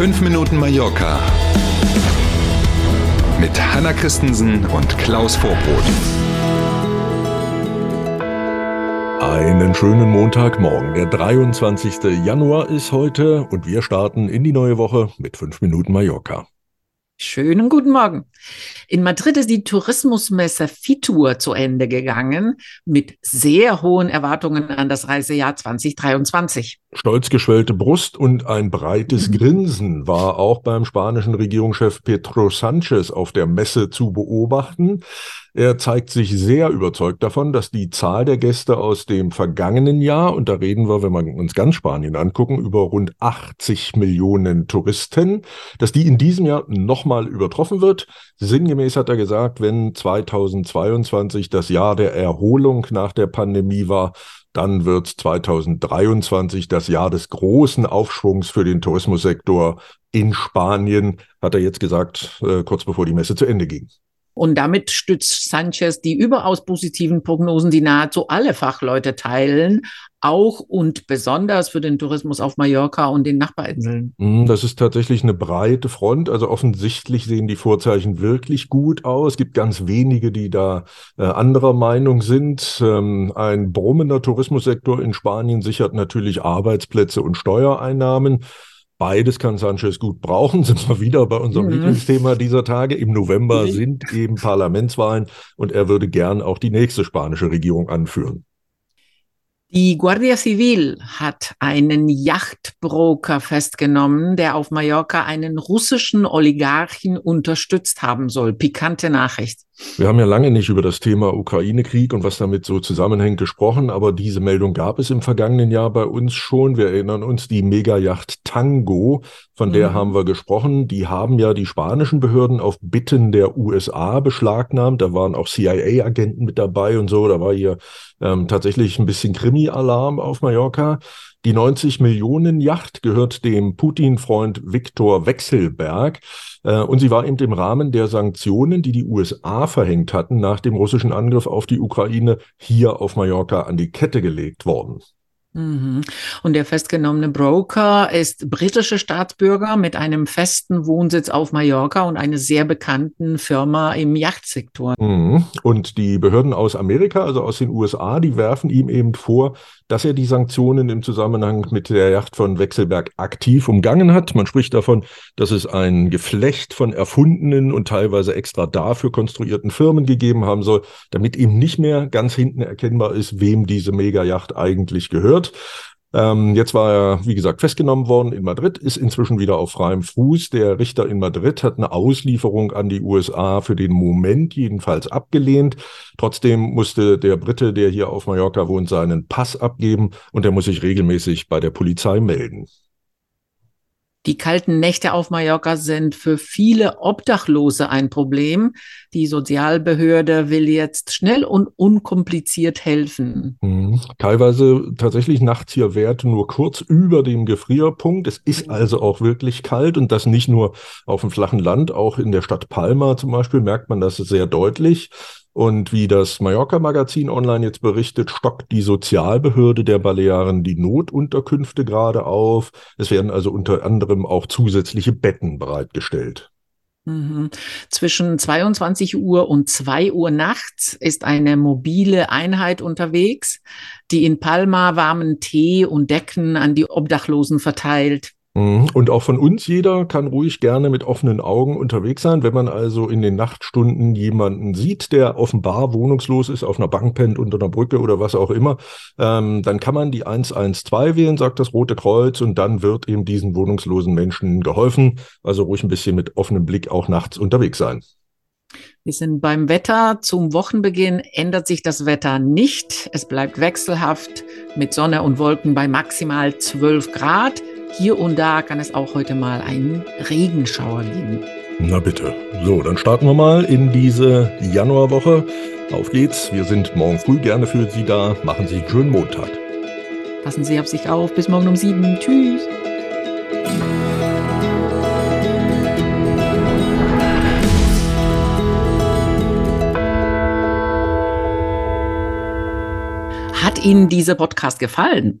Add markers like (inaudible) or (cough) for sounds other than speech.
5 Minuten Mallorca mit Hanna Christensen und Klaus Vorbrot. Einen schönen Montagmorgen. Der 23. Januar ist heute und wir starten in die neue Woche mit 5 Minuten Mallorca. Schönen guten Morgen. In Madrid ist die Tourismusmesse Fitur zu Ende gegangen mit sehr hohen Erwartungen an das Reisejahr 2023. Stolz geschwellte Brust und ein breites mhm. Grinsen war auch beim spanischen Regierungschef Pedro Sanchez auf der Messe zu beobachten. Er zeigt sich sehr überzeugt davon, dass die Zahl der Gäste aus dem vergangenen Jahr, und da reden wir, wenn wir uns ganz Spanien angucken, über rund 80 Millionen Touristen, dass die in diesem Jahr nochmal übertroffen wird. Sinngemäß hat er gesagt, wenn 2022 das Jahr der Erholung nach der Pandemie war, dann wird 2023 das Jahr des großen Aufschwungs für den Tourismussektor in Spanien, hat er jetzt gesagt, äh, kurz bevor die Messe zu Ende ging. Und damit stützt Sanchez die überaus positiven Prognosen, die nahezu alle Fachleute teilen, auch und besonders für den Tourismus auf Mallorca und den Nachbarinseln. Hm, das ist tatsächlich eine breite Front. Also offensichtlich sehen die Vorzeichen wirklich gut aus. Es gibt ganz wenige, die da äh, anderer Meinung sind. Ähm, ein brummender Tourismussektor in Spanien sichert natürlich Arbeitsplätze und Steuereinnahmen. Beides kann Sanchez gut brauchen, (laughs) sind wir wieder bei unserem mhm. Lieblingsthema dieser Tage. Im November mhm. sind eben Parlamentswahlen und er würde gern auch die nächste spanische Regierung anführen. Die Guardia Civil hat einen Yachtbroker festgenommen, der auf Mallorca einen russischen Oligarchen unterstützt haben soll. Pikante Nachricht. Wir haben ja lange nicht über das Thema Ukraine-Krieg und was damit so zusammenhängt gesprochen, aber diese Meldung gab es im vergangenen Jahr bei uns schon. Wir erinnern uns die Megayacht Tango, von der mhm. haben wir gesprochen. Die haben ja die spanischen Behörden auf Bitten der USA beschlagnahmt. Da waren auch CIA-Agenten mit dabei und so. Da war hier ähm, tatsächlich ein bisschen Krimi-Alarm auf Mallorca. Die 90 Millionen Yacht gehört dem Putin-Freund Viktor Wechselberg. Äh, und sie war eben im Rahmen der Sanktionen, die die USA verhängt hatten nach dem russischen Angriff auf die Ukraine, hier auf Mallorca an die Kette gelegt worden. Mhm. Und der festgenommene Broker ist britischer Staatsbürger mit einem festen Wohnsitz auf Mallorca und einer sehr bekannten Firma im Yachtsektor. Mhm. Und die Behörden aus Amerika, also aus den USA, die werfen ihm eben vor, dass er die Sanktionen im Zusammenhang mit der Yacht von Wechselberg aktiv umgangen hat. Man spricht davon, dass es ein Geflecht von erfundenen und teilweise extra dafür konstruierten Firmen gegeben haben soll, damit ihm nicht mehr ganz hinten erkennbar ist, wem diese Megayacht eigentlich gehört. Ähm, jetzt war er, wie gesagt, festgenommen worden in Madrid, ist inzwischen wieder auf freiem Fuß. Der Richter in Madrid hat eine Auslieferung an die USA für den Moment jedenfalls abgelehnt. Trotzdem musste der Brite, der hier auf Mallorca wohnt, seinen Pass abgeben und er muss sich regelmäßig bei der Polizei melden. Die kalten Nächte auf Mallorca sind für viele Obdachlose ein Problem. Die Sozialbehörde will jetzt schnell und unkompliziert helfen. Mhm. Teilweise tatsächlich nachts hier Werte nur kurz über dem Gefrierpunkt. Es ist mhm. also auch wirklich kalt und das nicht nur auf dem flachen Land, auch in der Stadt Palma zum Beispiel merkt man das sehr deutlich. Und wie das Mallorca-Magazin online jetzt berichtet, stockt die Sozialbehörde der Balearen die Notunterkünfte gerade auf. Es werden also unter anderem auch zusätzliche Betten bereitgestellt. Mhm. Zwischen 22 Uhr und 2 Uhr nachts ist eine mobile Einheit unterwegs, die in Palma warmen Tee und Decken an die Obdachlosen verteilt. Mhm. Und auch von uns jeder kann ruhig gerne mit offenen Augen unterwegs sein. Wenn man also in den Nachtstunden jemanden sieht, der offenbar wohnungslos ist, auf einer Bank pennt, unter einer Brücke oder was auch immer, ähm, dann kann man die 112 wählen, sagt das Rote Kreuz, und dann wird eben diesen wohnungslosen Menschen geholfen. Also ruhig ein bisschen mit offenem Blick auch nachts unterwegs sein. Wir sind beim Wetter. Zum Wochenbeginn ändert sich das Wetter nicht. Es bleibt wechselhaft mit Sonne und Wolken bei maximal 12 Grad. Hier und da kann es auch heute mal einen Regenschauer geben. Na bitte. So, dann starten wir mal in diese Januarwoche. Auf geht's. Wir sind morgen früh gerne für Sie da. Machen Sie einen schönen Montag. Passen Sie auf sich auf. Bis morgen um sieben. Tschüss. Hat Ihnen dieser Podcast gefallen?